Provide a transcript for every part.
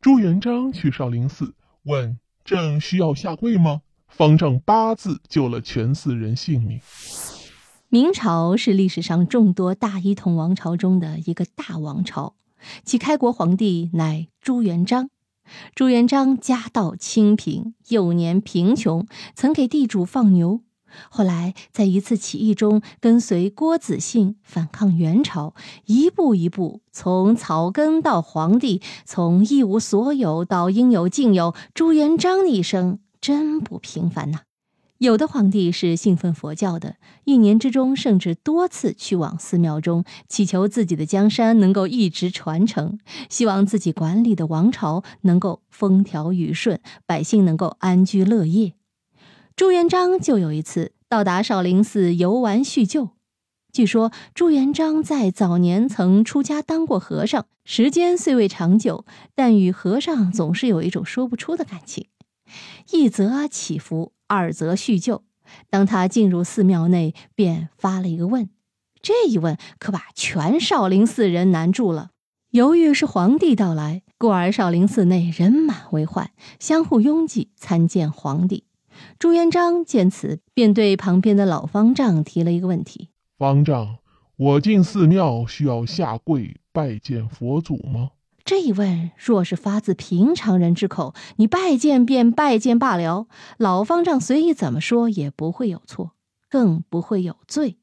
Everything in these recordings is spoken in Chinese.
朱元璋去少林寺，问：“朕需要下跪吗？”方丈八字救了全寺人性命。明朝是历史上众多大一统王朝中的一个大王朝，其开国皇帝乃朱元璋。朱元璋家道清贫，幼年贫穷，曾给地主放牛。后来，在一次起义中，跟随郭子兴反抗元朝，一步一步从草根到皇帝，从一无所有到应有尽有。朱元璋的一生真不平凡呐！有的皇帝是信奉佛教的，一年之中甚至多次去往寺庙中，祈求自己的江山能够一直传承，希望自己管理的王朝能够风调雨顺，百姓能够安居乐业。朱元璋就有一次到达少林寺游玩叙旧。据说朱元璋在早年曾出家当过和尚，时间虽未长久，但与和尚总是有一种说不出的感情。一则祈福，二则叙旧。当他进入寺庙内，便发了一个问。这一问可把全少林寺人难住了。由于是皇帝到来，故而少林寺内人满为患，相互拥挤参见皇帝。朱元璋见此，便对旁边的老方丈提了一个问题：“方丈，我进寺庙需要下跪拜见佛祖吗？”这一问若是发自平常人之口，你拜见便拜见罢了。老方丈随意怎么说也不会有错，更不会有罪。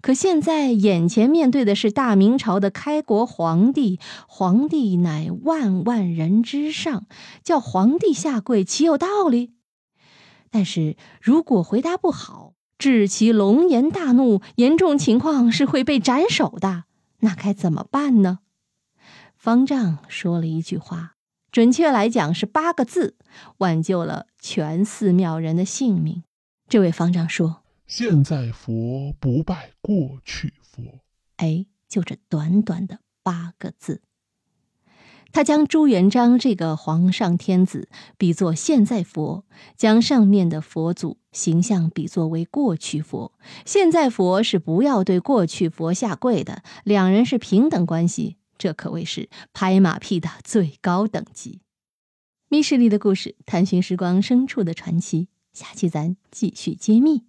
可现在眼前面对的是大明朝的开国皇帝，皇帝乃万万人之上，叫皇帝下跪，岂有道理？但是如果回答不好，致其龙颜大怒，严重情况是会被斩首的。那该怎么办呢？方丈说了一句话，准确来讲是八个字，挽救了全寺庙人的性命。这位方丈说：“现在佛不拜过去佛。”哎，就这短短的八个字。他将朱元璋这个皇上天子比作现在佛，将上面的佛祖形象比作为过去佛。现在佛是不要对过去佛下跪的，两人是平等关系，这可谓是拍马屁的最高等级。密室里的故事，探寻时光深处的传奇，下期咱继续揭秘。